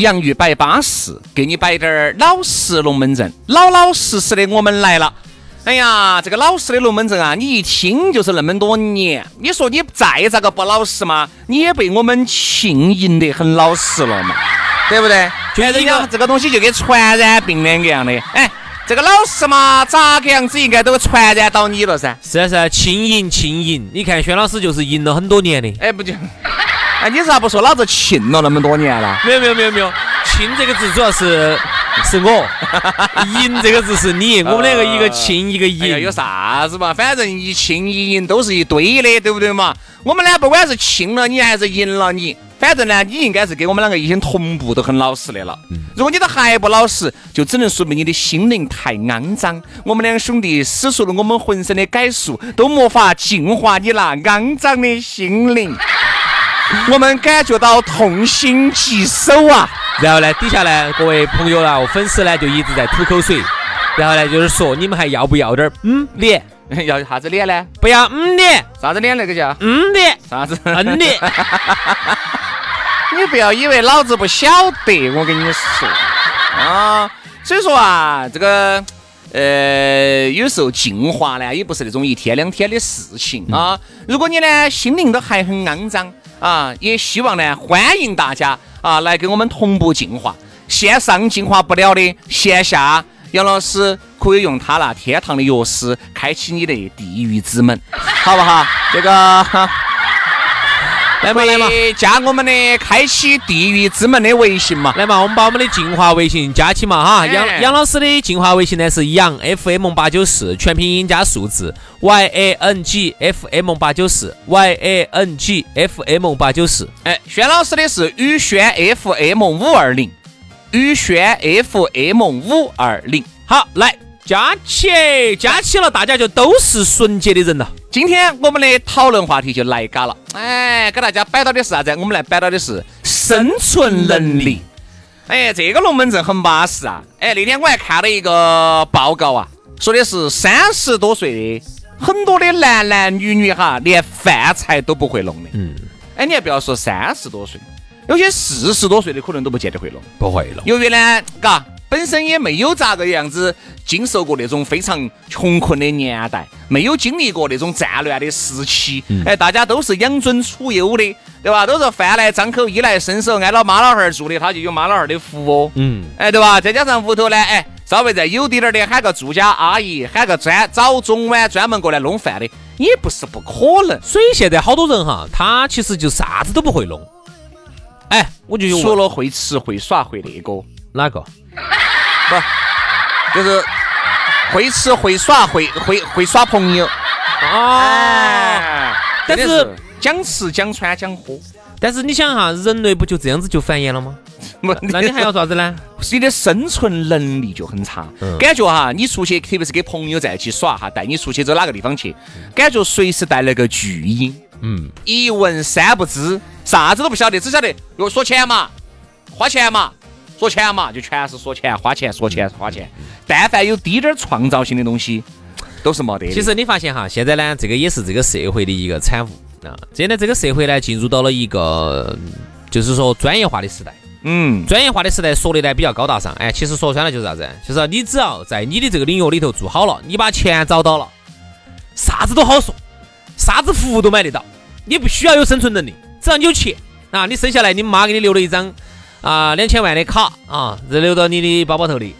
洋芋摆巴适，给你摆点儿老实龙门阵，老老实实的我们来了。哎呀，这个老实的龙门阵啊，你一听就是那么多年。你说你再咋个不老实嘛，你也被我们浸淫得很老实了嘛，对不对？就人家这个东西就跟传染病两个样的，哎，这个老实嘛，咋个样子应该都传染到你了噻。是啊是啊，轻盈轻盈。你看轩老师就是赢了很多年的。哎，不就，哎，你咋不说老子亲了那么多年了？没有没有没有没有，亲这个字主要是是我，赢这个字是你，我们两个一个亲一个赢。有啥子嘛？反正一亲一赢都是一堆的，对不对嘛？我们呢，不管是亲了你还是赢了你，反正呢，你应该是跟我们两个已经同步都很老实的了。如果你都还不老实，就只能说明你的心灵太肮脏。我们两兄弟使出了我们浑身的解数，都没法净化你那肮脏的心灵。我们感觉到痛心疾首啊！然后呢，底下呢，各位朋友啦，粉丝呢就一直在吐口水。然后呢，就是说你们还要不要点儿嗯脸？要啥子脸呢？不要嗯脸，啥子脸那个叫？嗯脸，啥子？嗯脸。你不要以为老子不晓得，我跟你说啊，所以说啊，这个呃，有时候进化呢，也不是那种一天两天的事情啊。如果你呢心灵都还很肮脏啊，也希望呢欢迎大家啊来跟我们同步进化。线上进化不了的，线下杨老师可以用他那天堂的钥匙开启你的地狱之门，好不好？这个。来嘛来嘛，加我们的开启地狱之门的微信嘛。来嘛，我们把我们的进化微信加起嘛哈。哎杨杨老师的进化微信呢是杨 FM 八九四，全拼音加数字 Y A N G F M 八九四 Y A N G F M 八九四。哎，轩老师的是宇轩 FM 五二零，宇轩 FM 五二零。好，来加起，加起了，大家就都是纯洁的人了。今天我们的讨论话题就来嘎了，哎，给大家摆到的是啥子？我们来摆到的是生存能力。哎，这个龙门阵很巴适啊！哎，那天我还看了一个报告啊，说的是三十多岁的很多的男男女女哈，连饭菜都不会弄的。嗯，哎，你还不要说三十多岁，有些四十多岁的可能都不见得会弄。不会弄，由于呢，嘎，本身也没有咋个样子经受过那种非常穷困的年代，没有经历过那种战乱的时期，哎，大家都是养尊处优的，对吧？都是饭来张口，衣来伸手，挨到妈老汉儿住的，他就有妈老汉儿的福哦。嗯，哎，对吧？再加上屋头呢，哎，稍微再有滴点儿的，喊个住家阿姨，喊个专早中晚专门过来弄饭的，也不是不可能。所以现在好多人哈，他其实就啥子都不会弄。哎，我就说了会吃会耍会那个，哪个？不，就是会吃会耍会会会耍朋友。啊，哎，但是讲吃讲穿讲喝，但是你想哈，人类不就这样子就繁衍了吗？那你还要啥子呢？你的生存能力就很差。嗯感觉哈，你出去，特别是跟朋友在一起耍哈，带你出去走哪个地方去，感觉随时带了个巨婴，嗯，一问三不知，啥子都不晓得，只晓得哟说钱嘛，花钱嘛，说钱嘛，就全是说钱，花钱，说钱，花钱。但凡有滴点儿创造性的东西，都是没得的。其实你发现哈，现在呢，这个也是这个社会的一个产物啊。现在这个社会呢，进入到了一个就是说专业化的时代。嗯，专业化的时代说的呢比较高大上，哎，其实说穿了就是啥子？就是你只要在你的这个领域里头做好了，你把钱找到了，啥子都好说，啥子服务都买得到，你不需要有生存能力，只要你有钱，啊，你生下来，你妈给你留了一张啊两千万的卡啊，是留到你的包包头里。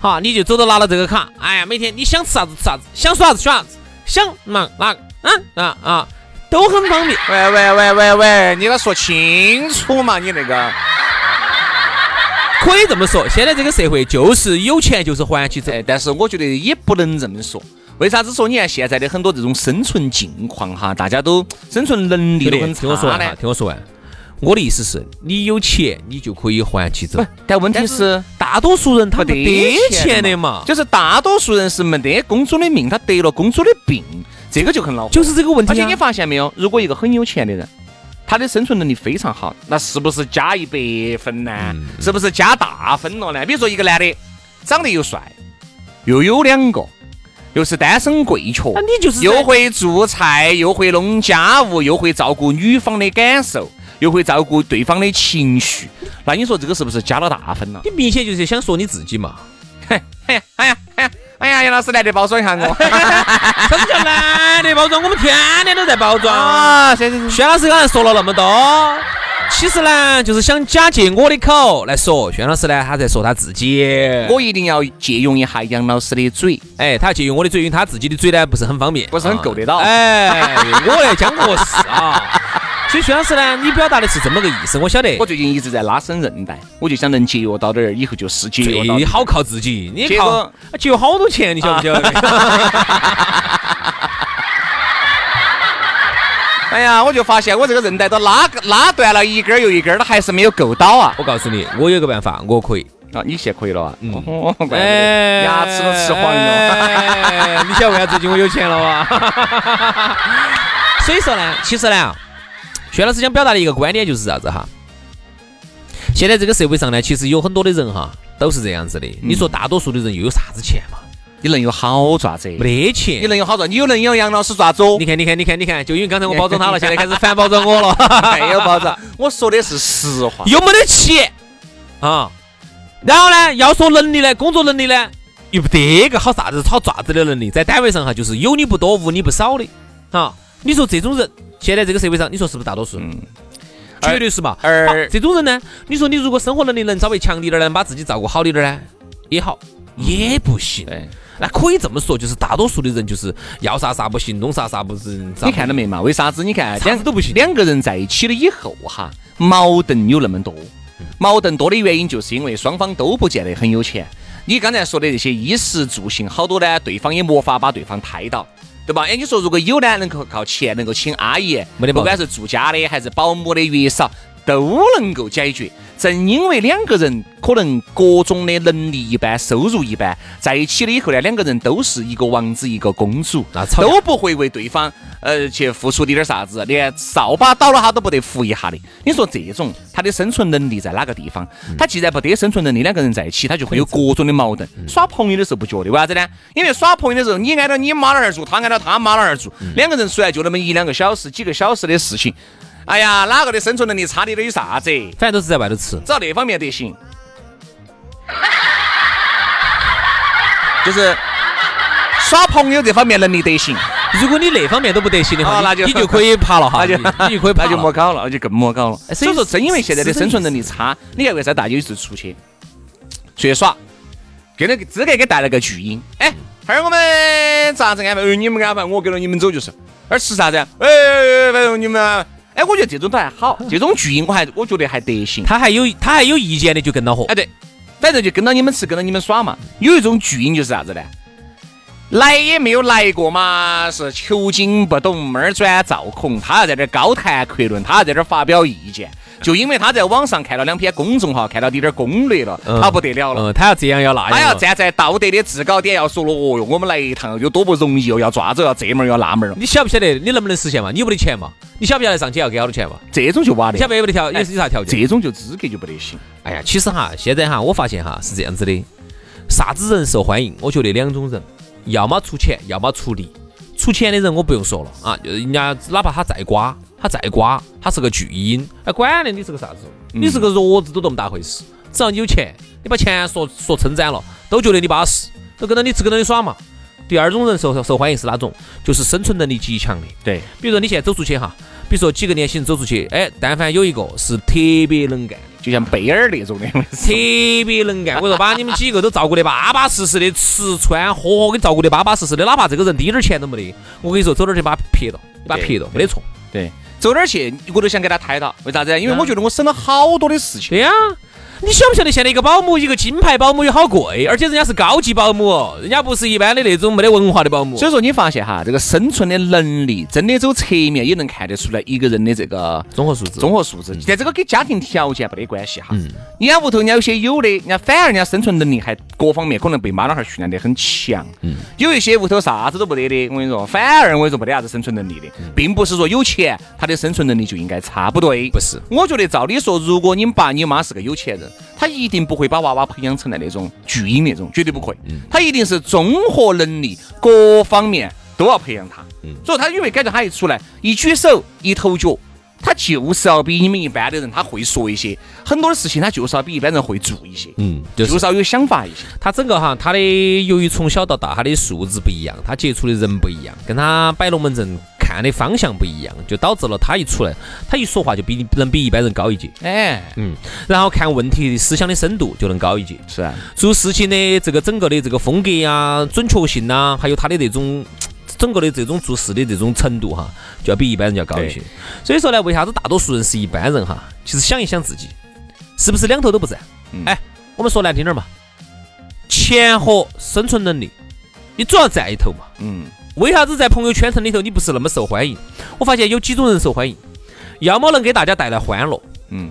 好，你就走到拿了这个卡，哎呀，每天你想吃啥子吃啥子，想耍啥子耍啥子，想嘛哪嗯啊啊，都很方便。喂喂喂喂喂，你给他说清楚嘛，你那个。可以这么说，现在这个社会就是有钱就是还起走。哎，但是我觉得也不能这么说。为啥子说你看现在的很多这种生存境况哈，大家都生存能力都很听我说完哈差？听我说完。我的意思是，你有钱，你就可以还起走。，但问题是大多数人他没没得得钱的嘛，就是大多数人是没得公主的命，他得了公主的病，这个就很恼火。就是这个问题啊而且你。发现没有，如果一个很有钱的人，他的生存能力非常好，那是不是加一百分呢？嗯是不是加大分了呢？比如说一个男的长得又帅，又有两个，又是单身贵族，那你就是又会做菜，又会弄家务，又会照顾女方的感受，又会照顾对方的情绪，那你说这个是不是加了大分了？你明显就是想说你自己嘛。嘿，哎呀，哎呀，哎呀，哎呀，杨老师来的包装一下我。什么叫男的包装？我们天天都在包装。啊，行行行，轩老师刚才说了那么多，其实呢，就是想假借我的口来说，轩老师呢，他在说他自己。我一定要借用一下杨老师的嘴。哎，他借用我的嘴，因为他自己的嘴呢不是很方便，不是很够得到啊哎，我来讲个事啊。所以徐老师呢，你表达的是这么个意思，我晓得我。最近一直在拉伸韧带，我就想能节约到点儿，以后就是节约到最。好靠自己，你靠节约好多钱，你晓不晓得？哎呀，我就发现我这个韧带都拉拉断了一根儿又一根儿，它还是没有够到啊！我告诉你，我有个办法，我可以。啊，你现在可以了啊？嗯哦，怪不得牙齿都吃黄了。哎，你晓得为啥最近我有钱了哇？所以说呢，其实呢，薛老师想表达的一个观点就是啥子哈？现在这个社会上呢，其实有很多的人哈，都是这样子的。你说大多数的人又有啥子钱嘛？你能有好爪子？没得你。能有好爪？你有能有杨老师爪子哦你？看，你看，你看，你看，就因为刚才我包装他了，现在开始反包装我了。没有包装，我说的是实话。又没得钱啊。然后呢，要说能力呢，工作能力呢，又不得个好啥子好爪子的能力，在单位上哈，就是有你不多，无你不少的啊。你说这种人，现在这个社会上，你说是不是大多数？嗯绝对是嘛。而这种人呢，你说你如果生活能力能稍微强一点儿呢，把自己照顾好一点儿呢，也好，也不行。对，那可以这么说，就是大多数的人就是要啥啥不行，弄啥啥不行。你看到没嘛？为啥子？你看啥两子都不行两个人在一起了以后哈，矛盾有那么多。矛盾多的原因就是因为双方都不见得很有钱。你刚才说的这些衣食住行，好多呢，对方也没法把对方抬到，对吧？哎，你说如果有呢，能够靠钱，能够请阿姨，没得不管是住家的还是保姆的月嫂，都能够解决。正因为两个人可能各种的能力一般，收入一般，在一起了以后呢，两个人都是一个王子一个公主，那都不会为对方呃去付出点点啥子，连扫把倒了他都不得扶一下的。你说这种他的生存能力在哪个地方？他既然不得生存能力，两个人在一起，他就会有各种的矛盾。耍朋友的时候不觉得，为啥子呢？因为耍朋友的时候，你挨到你妈那儿住，他挨到他妈那儿住，两个人出来就那么一两个小时、几个小时的事情。哎呀，哪个的生存能力差的都有啥子？反正都是在外头吃。只要那方面得行，就是耍朋友这方面能力得行，如果你那方面都不得行的话，哦那就你你就可以爬了哈，那就你你就可以爬那就莫搞了，那就更莫搞了。哎所以说，正因为现在的生存能力差，你看为啥大家有时候出去出去耍，给那个资格给带了个巨婴，哎，哈儿我们咋子安排？哎你们安排，我跟着你们走就是。而吃啥子？哎哎哎，反正你们哎，我觉得这种都还好，这种巨婴我还我觉得还得行。他还有他还有意见的就跟到火哎，。对，反正就跟到你们吃，跟到你们耍嘛。有一种巨婴就是啥子呢？来也没有来过嘛，是求经不懂，猫儿转赵孔，他要在这儿高谈阔论，他要在这儿发表意见，就因为他在网上看了两篇公众号，看到点点攻略了，嗯他不得了了。嗯，他要这样要那样，他要站在道德的制高点，要说了，哦哟，我们来一趟有多不容易哦，要抓走，要这门儿要那门儿，你晓不晓得？你能不能实现嘛？你有没得钱嘛？你晓不晓得上去要给好多钱嘛？这种就挖的你晓，不晓得条有有啥条件？这种就资格就不得行。哎呀，其实哈，现在哈，我发现哈是这样子的，啥子人受欢迎？我觉得两种人，要么出钱，要么出力。出钱的人我不用说了啊，就是人家哪怕他再瓜，他再瓜，他是个巨婴，哎，管了你是个啥子，你是个弱智都这么大回事。只要你有钱，你把钱说说称赞了，都觉得你巴适，都跟着你吃跟着你耍嘛。第二种人受受欢迎是哪种？就是生存能力极强的。对，比如说你现在走出去哈，比如说几个年轻人走出去，哎，但凡有一个是特别能干，就像贝尔那种的，特别能干，我说把你们几个都照顾得巴巴适适的，吃穿喝喝给照顾得巴巴适适的，哪怕这个人滴点儿钱都没得，我跟你说，走哪儿去把他撇到，你把他撇到，没得错。对，走哪儿去我都想给他抬到，为啥子？因为我觉得我省了好多的事情。对呀、你晓不晓得现在一个保姆，一个金牌保姆有好贵，而且人家是高级保姆哦，人家不是一般的那种没得文化的保姆。所以说，你发现哈，这个生存的能力真的走侧面也能看得出来一个人的这个综合素质，综合素质。但这个跟家庭条件没得关系哈。人家屋头人家有些有的，人家反而人家生存能力还各方面可能被妈老汉儿训练得很强。嗯有一些屋头啥子都不得的，我跟你说，反而我跟你说没得啥子生存能力的，并不是说有钱他的生存能力就应该差，不对，不是我觉得照理说，如果你爸你妈是个有钱人，他一定不会把娃娃培养成来那种巨婴那种，绝对不会。他一定是综合能力各方面都要培养他。所以他因为感觉他一出来，一举手一投脚。他就是要比你们一般的人，他会说一些很多的事情，他就是要比一般人会做一些，嗯，就是要有想法一些。他整个哈，他的由于从小到大他的素质不一样，他接触的人不一样，跟他摆龙门阵看的方向不一样，就导致了他一出来，他一说话就比你能比一般人高一截，哎，嗯，然后看问题的思想的深度就能高一截，是啊，做事情的这个整个的这个风格呀、准确性呐，还有他的这种整个的这种做事的这种程度哈，就要比一般人要高一些。所以说呢，为啥子大多数人是一般人哈？其实想一想自己，是不是两头都不占？嗯哎，我们说难听点儿嘛，钱和生存能力，你主要占一头嘛。嗯，为啥子在朋友圈层里头你不是那么受欢迎？我发现有几种人受欢迎，要么能给大家带来欢乐，嗯，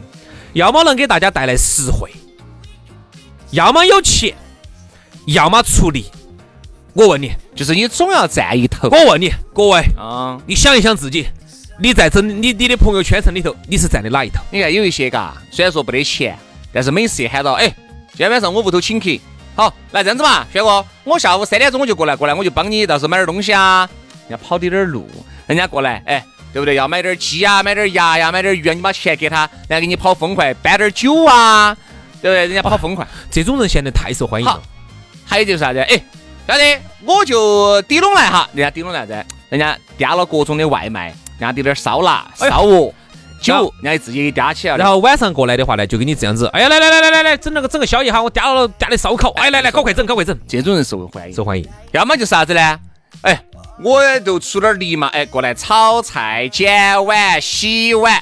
要么能给大家带来实惠，要么有钱，要么出力。我问你，就是你总要占一头我问你，各位，啊。你想一想自己，你在整你你的朋友圈层里头，你是站的哪一头？你看有一些嘎，虽然说不得钱，但是每次一喊到，哎，今天晚上我屋头请客，好，来这样子嘛，轩哥，我下午三点钟我就过来，过来我就帮你到时候买点东西啊。人家跑滴点儿路，人家过来，哎，对不对？要买点鸡啊，买点鸭呀，买点鱼啊，你把钱给他，人家给你跑风快，搬点酒啊，对不对？人家跑风快。这种人现在太受欢迎了。，还有就是啥子？哎，兄弟，我就抵拢来哈，人家抵拢来噻，人家点了各种的外卖，人家点点烧腊、烧鹅、酒，人家自己给嗲起来了。然后晚上过来的话呢，就给你这样子，哎呀，来来来来来来，整那个整个宵夜哈，我点了点的烧烤，哎来来，搞快整搞快整，这种人受欢迎。受欢迎。要么就是啥子呢？哎，我就出点力嘛，哎，过来炒菜、捡碗、洗碗。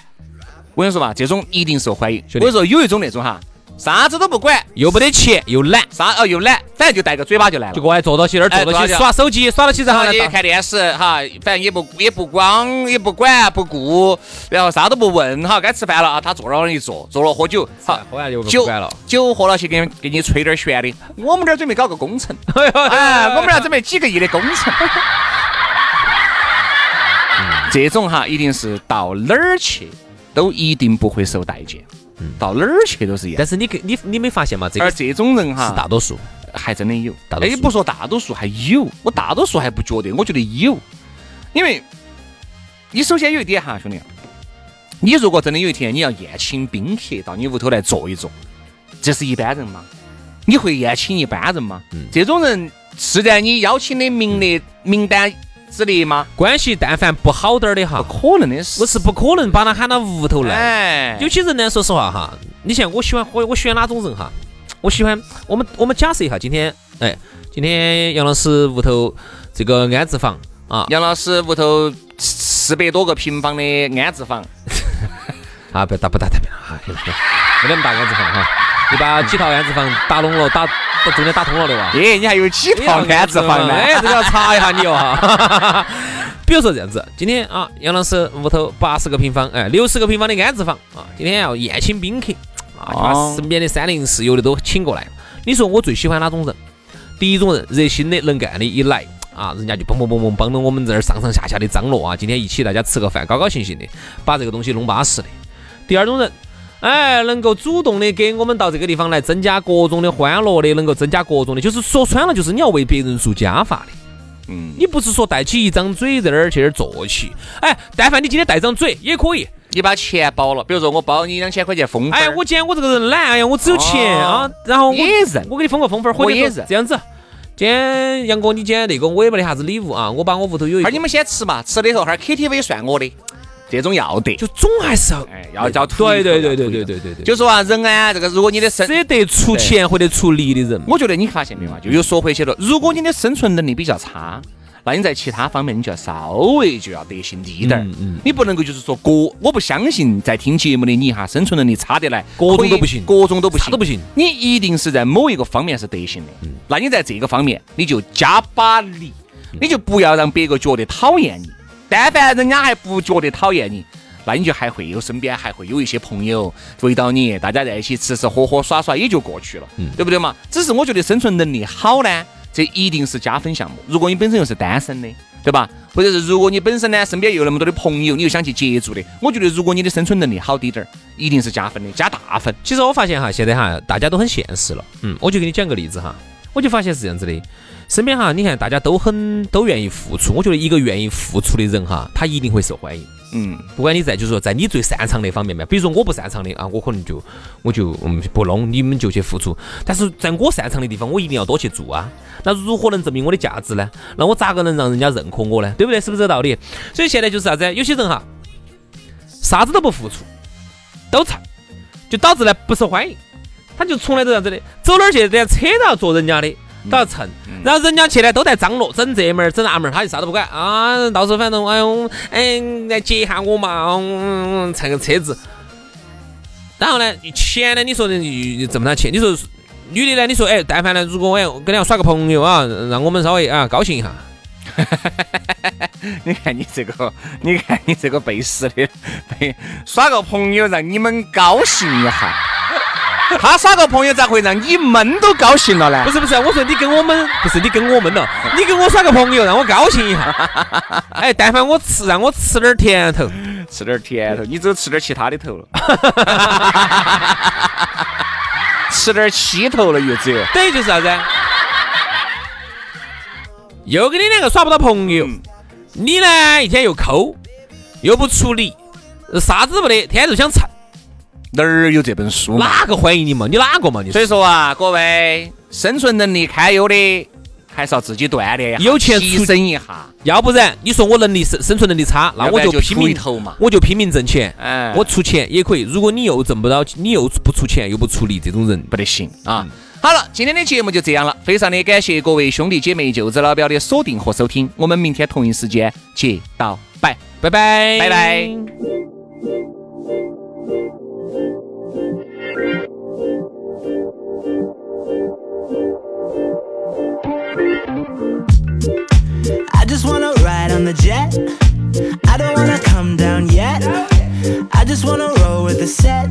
我跟你说嘛，这种一定受欢迎。我跟你说，有一种那种哈，啥子都不管，又没得钱，又懒，啥哦又懒，反正就带个嘴巴就来了就。过来坐到起那儿坐到起耍手机，耍到起然后看电视哈，反正也不也不光也不管不顾，然后啥都不问哈，该吃饭了啊，他坐到那儿一坐，坐了喝酒，好喝完就不酒管了。酒喝了去给给你吹点悬的。我们这儿准备搞个工程，哎，我们这儿准备几个亿的工程。这种哈，一定是到哪儿去都一定不会受待见，到哪儿去都是一样。但是你给你你没发现吗？这个而这种人哈，是大多数。还真的有，大多数哎，不说大多数还有，我大多数还不觉得，我觉得有，因为你首先有一点哈，兄弟，你如果真的有一天你要宴请宾客到你屋头来坐一坐，这是一般人吗？你会宴请一般人吗？嗯这种人是在你邀请的名列名单之力吗？关系但凡不好点儿的哈，不可能的事我。是不可能把他喊到屋头来。哎，有些人呢，说实话哈，你像我喜欢我我喜欢哪种人哈？我喜欢我们我们假设一下，今天哎，今天杨老师屋头这个安置房啊杨老师屋头四百多个平方的安置房，啊不打不打太平了哈，没那么大安置房哈，你把几套安置房打拢了，打把中间打通了的哇。耶，你还有几套安置房呢？哎，这个要查一下你哦哈。比如说这样子，今天啊，杨老师屋头八十个平方，哎，六十个平方的安置房啊，今天要宴请宾客啊，就把哦身边的三零室友的都请过来。你说我最喜欢哪种人？第一种人，热心的、能干的，一来啊，人家就嘣嘣嘣嘣帮着我们这儿上上下下的张罗啊，今天一起大家吃个饭，高高兴兴的，把这个东西弄巴适的。第二种人，哎，能够主动的给我们到这个地方来增加各种的欢乐的，能够增加各种的，就是说穿了，就是你要为别人做加法的。嗯，你不是说带起一张嘴在那儿去那儿坐起，哎，但凡你今天带张嘴也可以。你把钱包了，比如说我包你两千块钱封，哎，我今天我这个人懒，哎呀，我只有钱哦。啊，然后我也认。我给你封个封分我也认。这样子，今天杨哥，你今天那个我也没得啥子礼物啊，我把我屋头有一你们先吃嘛，吃的时候 KTV 算我的，这种要得。就总还是要哎，要要图对对对对对对对对，就说啊，人啊，这个如果你的生，舍得出钱或者出力的人，我觉得你发现没有啊？就又说回去了，如果你的生存能力比较差。那你在其他方面，你就要稍微就要得心低点儿，嗯你不能够就是说各，我不相信在听节目的你哈，生存能力差得来，各种都不行各种都不行，啥都不行。你一定是在某一个方面是得行的，那你在这个方面你就加把力，你就不要让别个觉得讨厌你。但凡人家还不觉得讨厌你，那你就还会有身边还会有一些朋友围到你，大家在一起吃吃喝喝耍耍也就过去了，嗯对不对嘛？只是我觉得生存能力好呢，这一定是加分项目。如果你本身又是单身的，对吧？或者是如果你本身呢身边又有那么多的朋友，你又想去接触的，我觉得如果你的生存能力好滴点儿，一定是加分的，加大分。其实我发现哈，现在哈大家都很现实了。嗯，我就给你讲个例子哈，我就发现是这样子的，身边哈，你看大家都很都愿意付出，我觉得一个愿意付出的人哈，他一定会受欢迎。嗯，不管你在就是说在你最擅长那方面嘛，比如说我不擅长的啊，我可能就我就嗯不弄，你们就去付出。但是在我擅长的地方，我一定要多去做啊。那如何能证明我的价值呢？那我咋个能让人家认可我呢？对不对？是不是这个道理？所以现在就是啥子？有些人哈，啥子都不付出，都差，就导致呢不受欢迎。他就从来都这样子的，走哪儿去都要坐人家的，都要蹭，然后人家去呢都在张罗，整这门儿整那门儿，他就啥都不管啊。到时候反正哎呦，哎来接一下我嘛，嗯，蹭个车子。然后呢，钱呢，你说的你挣不到钱，你说女的呢，你说哎，但凡呢，如果我要跟人家耍个朋友啊，让我们稍微啊高兴一下，你看你这个，你看你这个背时的，背耍个朋友让你们高兴一下，他耍个朋友咋会让你闷都高兴了呢不？是不是，我说你跟我们不是你跟我们了，你跟我耍个朋友，让我高兴一下。哎，但凡我吃，让我吃点儿甜头。吃点甜头，你只有吃点其他的头了，吃点气头了又只有。等于就是啥子？又跟你两个耍不到朋友，你呢一天又抠，又不出力，啥子不得，天天就想蹭，哪儿有这本书？哪个欢迎你嘛？你哪个嘛？你所以说啊，各位生存能力堪忧的，还是要自己锻炼一下，有钱出提升一下。要不然你说我能力生生存能力差，那我就拼命出一头嘛我就拼命挣钱，哎我出钱也可以。如果你又挣不到，你又不出钱又不出力，这种人不得行啊！好了，今天的节目就这样了，非常的感谢各位兄弟姐妹、舅子老表的锁定和收听，我们明天同一时间接到拜。拜拜，拜拜。On the jet. I don't wanna come down yet. I just wanna roll with the set.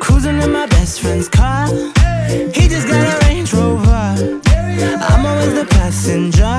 Cruising in my best friend's car. He just got a Range Rover. I'm always the passenger.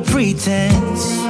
Pretense.